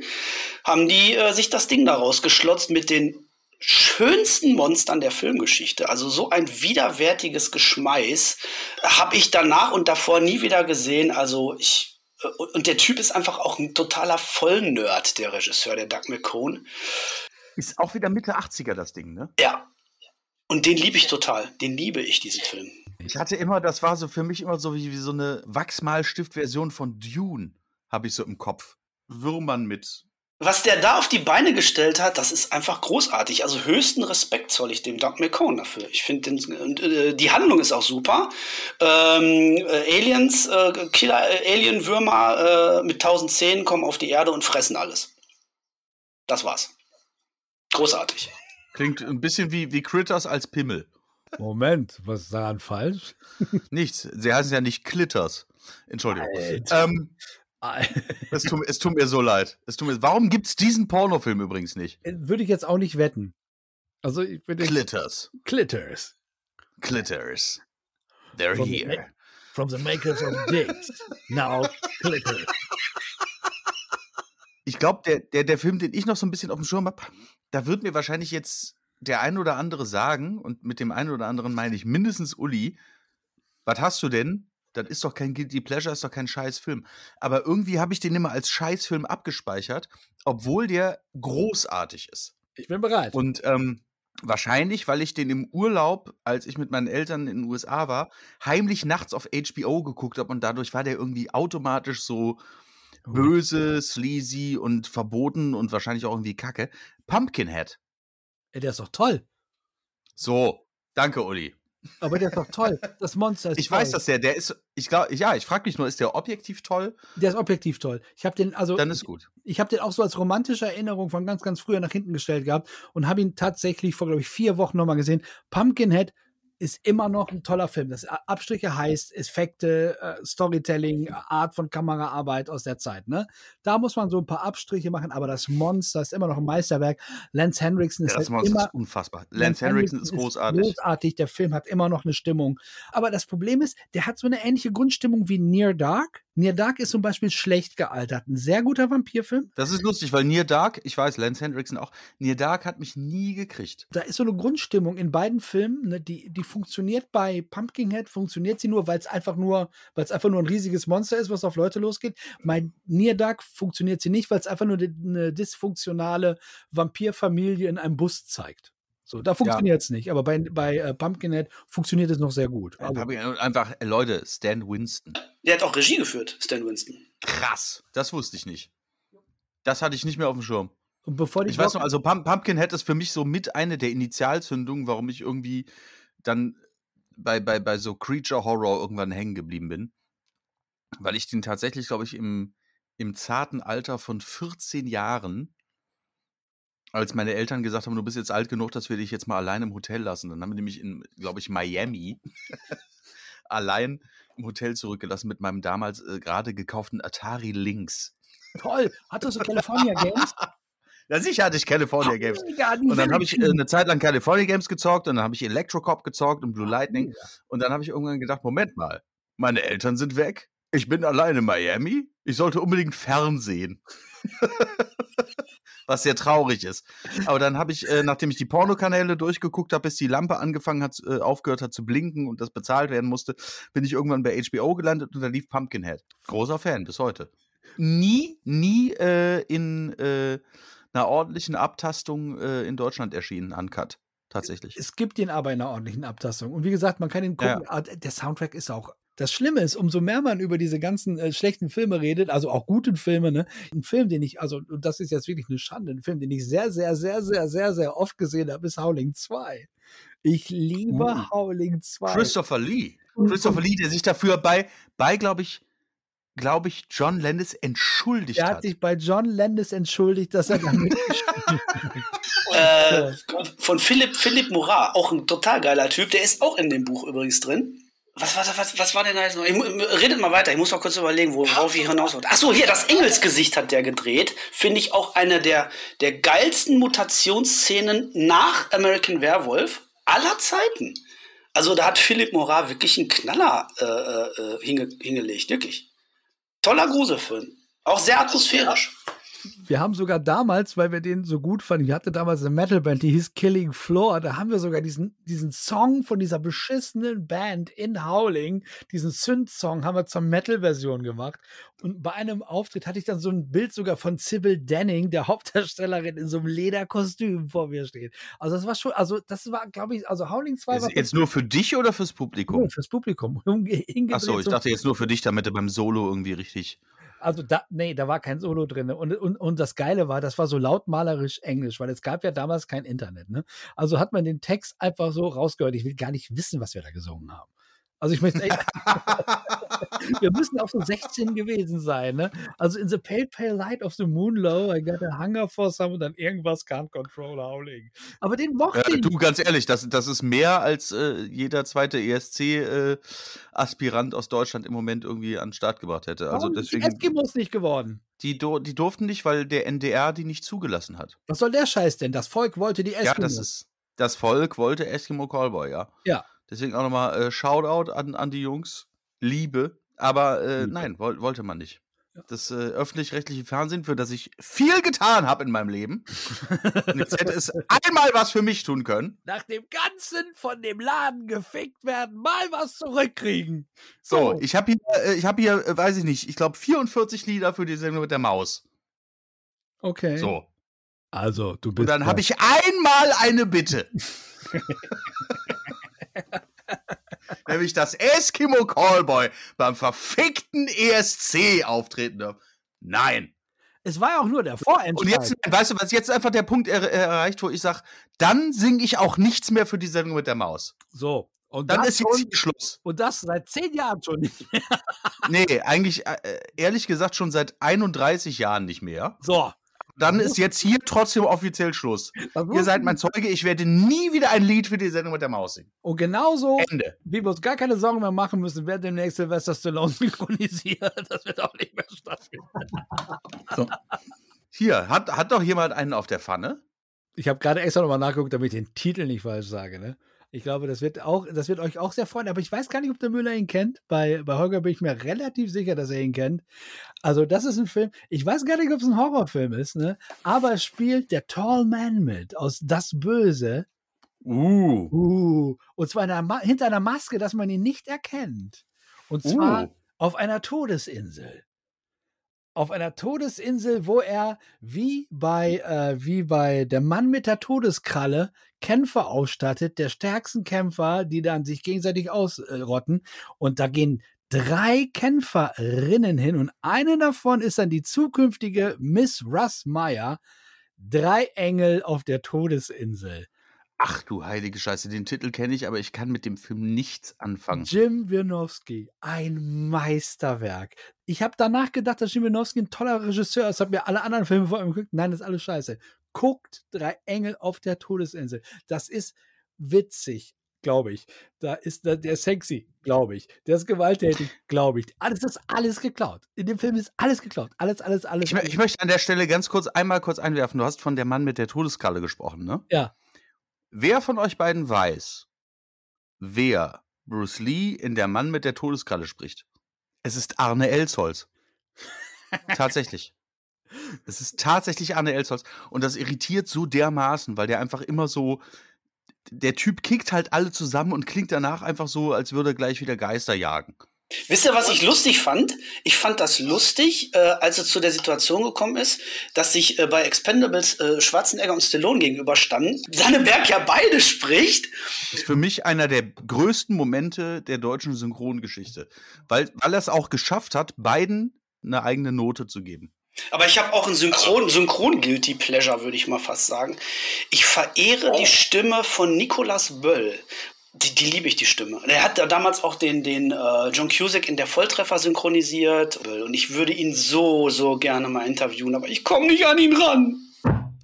haben die äh, sich das Ding daraus geschlotzt mit den schönsten Monstern der Filmgeschichte. Also so ein widerwärtiges Geschmeiß habe ich danach und davor nie wieder gesehen. Also ich äh, und der Typ ist einfach auch ein totaler Vollnerd, der Regisseur, der Doug McCone. Ist auch wieder Mitte 80er das Ding, ne? Ja. Und den liebe ich total. Den liebe ich, diesen Film. Ich hatte immer, das war so für mich immer so wie, wie so eine Wachsmalstift-Version von Dune, habe ich so im Kopf. Würmern mit. Was der da auf die Beine gestellt hat, das ist einfach großartig. Also höchsten Respekt zoll ich dem Doug McCone dafür. Ich finde, äh, die Handlung ist auch super. Ähm, äh, Aliens, äh, Killer, äh, Alien-Würmer äh, mit tausend Zähnen kommen auf die Erde und fressen alles. Das war's. Großartig. Klingt ein bisschen wie, wie Critters als Pimmel. Moment, was ist daran falsch? Nichts. Sie heißen ja nicht Clitters. Entschuldigung. Ähm, es, tut, es tut mir so leid. Es tut mir, warum gibt es diesen Pornofilm übrigens nicht? Würde ich jetzt auch nicht wetten. Also, ich würde. Clitters. Clitters. Clitters. They're From the here. From the makers of dicks. Now, Clitters. Ich glaube, der, der, der Film, den ich noch so ein bisschen auf dem Schirm habe, da wird mir wahrscheinlich jetzt der ein oder andere sagen, und mit dem einen oder anderen meine ich mindestens Uli, was hast du denn? Das ist doch kein Guilty Pleasure, ist doch kein Scheißfilm. Aber irgendwie habe ich den immer als Scheißfilm abgespeichert, obwohl der großartig ist. Ich bin bereit. Und ähm, wahrscheinlich, weil ich den im Urlaub, als ich mit meinen Eltern in den USA war, heimlich nachts auf HBO geguckt habe und dadurch war der irgendwie automatisch so böse, sleazy und verboten und wahrscheinlich auch irgendwie kacke. Pumpkinhead. Ey, der ist doch toll. So, danke, Uli. Aber der ist doch toll. Das Monster ist Ich toll. weiß, dass der, der ist, ich glaube, ja, ich frage mich nur, ist der objektiv toll? Der ist objektiv toll. Ich habe den, also Dann ist gut. ich habe den auch so als romantische Erinnerung von ganz, ganz früher nach hinten gestellt gehabt und habe ihn tatsächlich vor, glaube ich, vier Wochen nochmal gesehen. Pumpkinhead ist immer noch ein toller Film. Das Abstriche heißt, Effekte, äh, Storytelling, Art von Kameraarbeit aus der Zeit. Ne? Da muss man so ein paar Abstriche machen, aber das Monster ist immer noch ein Meisterwerk. Lance Henriksen ist Ja, das halt Monster immer ist unfassbar. Lance Henriksen ist großartig. großartig. Der Film hat immer noch eine Stimmung. Aber das Problem ist, der hat so eine ähnliche Grundstimmung wie Near Dark. Near Dark ist zum Beispiel schlecht gealtert. Ein sehr guter Vampirfilm. Das ist lustig, weil Near Dark, ich weiß, Lance Henriksen auch, Near Dark hat mich nie gekriegt. Da ist so eine Grundstimmung in beiden Filmen, ne, die, die funktioniert bei Pumpkinhead, funktioniert sie nur, weil es einfach nur, weil es einfach nur ein riesiges Monster ist, was auf Leute losgeht. Bei Near Dark funktioniert sie nicht, weil es einfach nur eine dysfunktionale Vampirfamilie in einem Bus zeigt. So, da funktioniert es nicht. Aber bei, bei äh, Pumpkinhead funktioniert es noch sehr gut. Also, Einfach, äh, Leute, Stan Winston. Der hat auch Regie geführt, Stan Winston. Krass, das wusste ich nicht. Das hatte ich nicht mehr auf dem Schirm. und bevor Ich weiß noch, also Pump Pumpkinhead ist für mich so mit eine der Initialzündungen, warum ich irgendwie dann bei, bei, bei so Creature Horror irgendwann hängen geblieben bin. Weil ich den tatsächlich, glaube ich, im, im zarten Alter von 14 Jahren, als meine Eltern gesagt haben, du bist jetzt alt genug, dass wir dich jetzt mal allein im Hotel lassen. Dann haben wir nämlich in, glaube ich, Miami allein im Hotel zurückgelassen mit meinem damals äh, gerade gekauften Atari Lynx. Toll, hattest du California Games? Ja, sicher hatte ich California Games. Und dann habe ich äh, eine Zeit lang California Games gezockt und dann habe ich Electrocop gezockt und Blue Lightning. Und dann habe ich irgendwann gedacht, Moment mal, meine Eltern sind weg. Ich bin allein in Miami. Ich sollte unbedingt Fernsehen. Was sehr traurig ist. Aber dann habe ich, äh, nachdem ich die Pornokanäle durchgeguckt habe, bis die Lampe angefangen hat, äh, aufgehört hat zu blinken und das bezahlt werden musste, bin ich irgendwann bei HBO gelandet und da lief Pumpkinhead. Großer Fan bis heute. Nie, nie äh, in äh, einer ordentlichen Abtastung äh, in Deutschland erschienen, uncut. Tatsächlich. Es gibt ihn aber in einer ordentlichen Abtastung. Und wie gesagt, man kann ihn Ja. gucken. Ah, Der Soundtrack ist auch Das Schlimme ist, umso mehr man über diese ganzen äh, schlechten Filme redet, also auch guten Filme, ne? Ein Film, den ich, also, und das ist jetzt wirklich eine Schande, ein Film, den ich sehr, sehr, sehr, sehr, sehr, sehr oft gesehen habe, ist Howling 2. Ich liebe Uh. Howling 2. Christopher Lee. Christopher Lee, der sich dafür bei, bei glaube ich, glaube ich, John Landis entschuldigt Der hat. hat sich bei John Landis entschuldigt, dass er damit Äh, von Philipp, Philipp Murat, auch ein total geiler Typ. Der ist auch in dem Buch übrigens drin. Was, was, was, was war denn da jetzt noch? Ich, redet mal weiter, ich muss mal kurz überlegen, worauf ich hinaus wollte. Achso, hier, das Engelsgesicht hat der gedreht. Finde ich auch eine der, der geilsten Mutationsszenen nach American Werewolf aller Zeiten. Also da hat Philipp Morat wirklich einen Knaller äh, äh, hinge, hingelegt, wirklich. Toller Gruselfilm. Auch sehr atmosphärisch. Wir haben sogar damals, weil wir den so gut fanden, wir hatten damals eine Metalband, die hieß Killing Floor, da haben wir sogar diesen, diesen Song von dieser beschissenen Band in Howling, diesen Synth-Song haben wir zur Metal-Version gemacht. Und bei einem Auftritt hatte ich dann so ein Bild sogar von Sybil Denning, der Hauptdarstellerin, in so einem Lederkostüm vor mir stehen. Also das war schon, also das war, glaube ich, also Howling 2 war Ist jetzt nur für dich oder fürs Publikum? Cool, fürs Publikum. Achso, ich dachte jetzt nur für dich, damit du beim Solo irgendwie richtig. Also da, nee, da war kein Solo drin. Und, und, und das Geile war, das war so lautmalerisch Englisch, weil es gab ja damals kein Internet. Ne? Also hat man den Text einfach so rausgehört. Ich will gar nicht wissen, was wir da gesungen haben. Also ich möchte echt, wir müssen auch so 16 gewesen sein. Ne? Also in the pale, pale light of the moon low, I got a hunger for some und dann irgendwas can't control howling. Aber den mochte Äh, ich. du, ganz ehrlich, das, das ist mehr als äh, jeder zweite ESC-Aspirant aus Deutschland im Moment irgendwie an den Start gebracht hätte. Also Warum die deswegen, Eskimos nicht geworden. die, die durften nicht, weil der NDR die nicht zugelassen hat. Was soll der Scheiß denn? Das Volk wollte die Ja, Eskimos. das ist. Das Volk wollte Eskimo Callboy, ja. Ja. Deswegen auch nochmal äh, Shoutout an, an die Jungs. Liebe. Aber äh, Liebe. nein, woll, wollte man nicht. Das äh, öffentlich-rechtliche Fernsehen, für das ich viel getan habe in meinem Leben. Und jetzt hätte es einmal was für mich tun können. nach dem Ganzen von dem Laden gefickt werden, mal was zurückkriegen. So, ich habe hier, äh, ich habe hier, äh, weiß ich nicht, ich glaube 44 Lieder für die Sendung mit der Maus. Okay. So. Also, du bist. Und dann habe ich einmal eine Bitte. Nämlich, dass Eskimo Callboy beim verfickten ESC auftreten darf. Nein. Es war ja auch nur der Und Vorentscheid. jetzt, weißt du was, jetzt ist einfach der Punkt er, er erreicht, wo ich sage, dann singe ich auch nichts mehr für die Sendung mit der Maus. so. Und Dann ist jetzt schon, Schluss. und das seit zehn Jahren schon nicht mehr. Nee, eigentlich, äh, ehrlich gesagt, schon seit 31 Jahren nicht mehr. So. Dann ist jetzt hier trotzdem offiziell Schluss. Das Ihr seid mein Zeuge, ich werde nie wieder ein Lied für die Sendung mit der Maus singen. Und genauso, Ende. wie wir uns gar keine Sorgen mehr machen müssen, wer demnächst Sylvester Stallone synchronisiert. Das wird auch nicht mehr stattfinden. Hier, hat, hat doch jemand einen auf der Pfanne? Ich habe gerade extra nochmal nachgeguckt, damit ich den Titel nicht falsch sage. Ne? Ich glaube, das wird, auch, das wird euch auch sehr freuen. Aber ich weiß gar nicht, ob der Müller ihn kennt. Bei, bei Holger bin ich mir relativ sicher, dass er ihn kennt. Also, das ist ein Film. Ich weiß gar nicht, ob es ein Horrorfilm ist, ne? aber es spielt der Tall Man mit aus Das Böse. Uh. Uh, und zwar in einer hinter einer Maske, dass man ihn nicht erkennt. Und zwar Uh. auf einer Todesinsel. Auf einer Todesinsel, wo er wie bei, äh, wie bei der Mann mit der Todeskralle Kämpfer ausstattet, der stärksten Kämpfer, die dann sich gegenseitig ausrotten. Und da gehen drei Kämpferinnen hin und eine davon ist dann die zukünftige Miss Russ Meyer. Drei Engel auf der Todesinsel. Ach du heilige Scheiße, den Titel kenne ich, aber ich kann mit dem Film nichts anfangen. Jim Wienowski, ein Meisterwerk. Ich habe danach gedacht, dass Jim Wienowski ein toller Regisseur ist. Habe mir alle anderen Filme vor ihm geguckt. Nein, das ist alles scheiße. Guckt drei Engel auf der Todesinsel. Das ist witzig, glaube ich. Da ist der, der ist sexy, glaube ich. Der ist gewalttätig, glaube ich. Alles ist alles geklaut. In dem Film ist alles geklaut. Alles, alles, alles. Ich, ich möchte an der Stelle ganz kurz einmal kurz einwerfen. Du hast von der Mann mit der Todeskralle gesprochen, ne? Ja. Wer von euch beiden weiß, wer Bruce Lee in Der Mann mit der Todeskralle spricht? Es ist Arne Elsholz. tatsächlich. Es ist tatsächlich Arne Elsholz. Und das irritiert so dermaßen, weil der einfach immer so. Der Typ kickt halt alle zusammen und klingt danach einfach so, als würde er gleich wieder Geister jagen. Wisst ihr, was ich lustig fand? Ich fand das lustig, äh, als es zu der Situation gekommen ist, dass sich äh, bei Expendables äh, Schwarzenegger und Stallone gegenüberstanden. Sanneberg ja beide spricht. ist für mich einer der größten Momente der deutschen Synchrongeschichte, weil, weil er es auch geschafft hat, beiden eine eigene Note zu geben. Aber ich habe auch ein Synchron, Synchron Guilty Pleasure, würde ich mal fast sagen. Ich verehre die Stimme von Nicolas Böll. Die, die liebe ich, die Stimme. Der hat da damals auch den, den äh, John Cusack in der Volltreffer synchronisiert. Und ich würde ihn so, so gerne mal interviewen, aber ich komme nicht an ihn ran.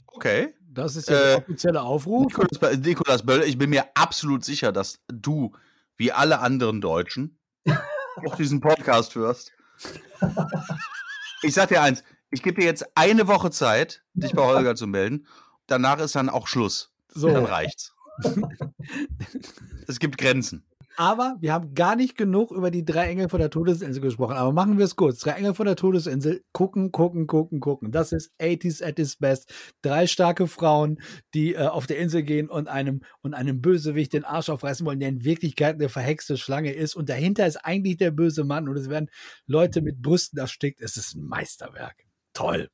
Okay. Das ist ja der Äh, offizielle Aufruf. Nikolaus, Bö- Nikolaus Böll, ich bin mir absolut sicher, dass du, wie alle anderen Deutschen, auch diesen Podcast hörst. Ich sag dir eins, ich gebe dir jetzt eine Woche Zeit, dich bei Holger zu melden. Danach ist dann auch Schluss. So. Dann reicht's. es gibt Grenzen. Aber wir haben gar nicht genug über die drei Engel von der Todesinsel gesprochen. Aber machen wir es kurz. Drei Engel von der Todesinsel. Gucken, gucken, gucken, gucken. Das ist 80s at its best. Drei starke Frauen, die äh, auf der Insel gehen und einem, und einem Bösewicht den Arsch aufreißen wollen, der in Wirklichkeit eine verhexte Schlange ist. Und dahinter ist eigentlich der böse Mann. Und es werden Leute mit Brüsten erstickt. Es ist ein Meisterwerk. Toll.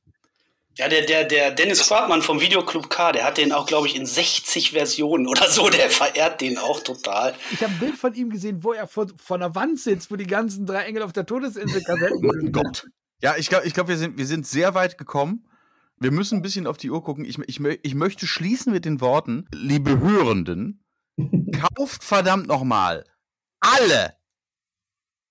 Ja, der, der, der Dennis Quartmann vom Videoclub K, der hat den auch, glaube ich, in 60 Versionen oder so. Der verehrt den auch total. Ich habe ein Bild von ihm gesehen, wo er vor, vor einer Wand sitzt, wo die ganzen drei Engel auf der Todesinsel Kassetten Oh sind. Gott. Ja, ich glaube, ich glaub, wir, sind, wir sind sehr weit gekommen. Wir müssen ein bisschen auf die Uhr gucken. Ich, ich, ich möchte schließen mit den Worten, liebe Hörenden, kauft verdammt nochmal alle,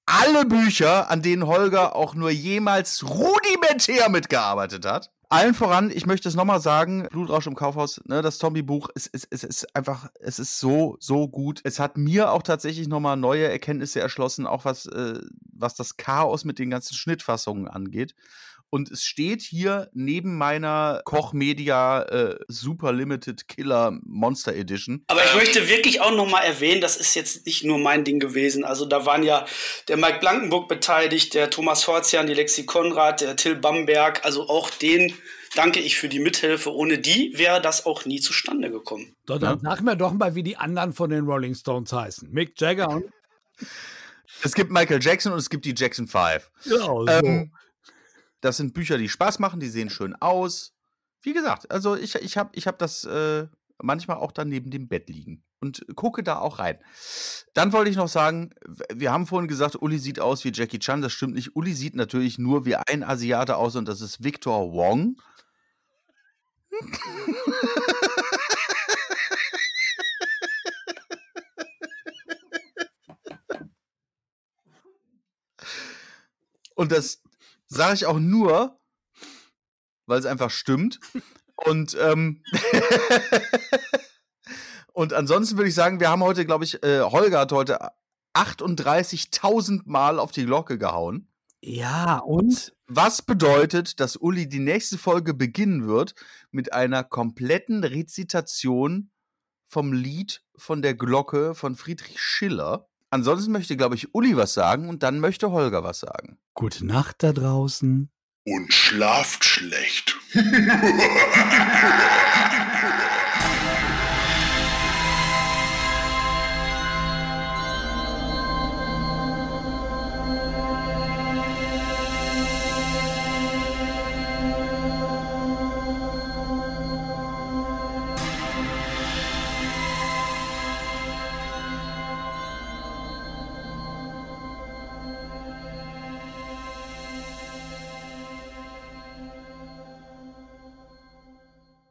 alle Bücher, an denen Holger auch nur jemals rudimentär mitgearbeitet hat. Allen voran, ich möchte es nochmal sagen, Blutrausch im Kaufhaus, ne, das Zombie-Buch, es, es, es ist einfach, es ist so, so gut. Es hat mir auch tatsächlich nochmal neue Erkenntnisse erschlossen, auch was, äh, was das Chaos mit den ganzen Schnittfassungen angeht. Und es steht hier neben meiner Koch Media äh, Super Limited Killer Monster Edition. Aber ich möchte wirklich auch noch mal erwähnen, das ist jetzt nicht nur mein Ding gewesen. Also da waren ja der Mike Blankenburg beteiligt, der Thomas Horzian, die Lexi Konrad, der Till Bamberg. Also auch den danke ich für die Mithilfe. Ohne die wäre das auch nie zustande gekommen. So, dann sag mir doch mal, wie die anderen von den Rolling Stones heißen. Mick Jagger und Es gibt Michael Jackson und es gibt die Jackson 5. genau, so. Ähm, das sind Bücher, die Spaß machen, die sehen schön aus. Wie gesagt, also ich, ich habe ich hab das äh, manchmal auch dann neben dem Bett liegen und gucke da auch rein. Dann wollte ich noch sagen, wir haben vorhin gesagt, Uli sieht aus wie Jackie Chan. Das stimmt nicht. Uli sieht natürlich nur wie ein Asiate aus und das ist Victor Wong. Und das sage ich auch nur, weil es einfach stimmt. Und, ähm, und ansonsten würde ich sagen, wir haben heute, glaube ich, äh, Holger hat heute 38.000 Mal auf die Glocke gehauen. ja, und? Was bedeutet, dass Uli die nächste Folge beginnen wird mit einer kompletten Rezitation vom Lied von der Glocke von Friedrich Schiller. Ansonsten möchte, glaube ich, Uli was sagen und dann möchte Holger was sagen. Gute Nacht da draußen. Und schlaft schlecht.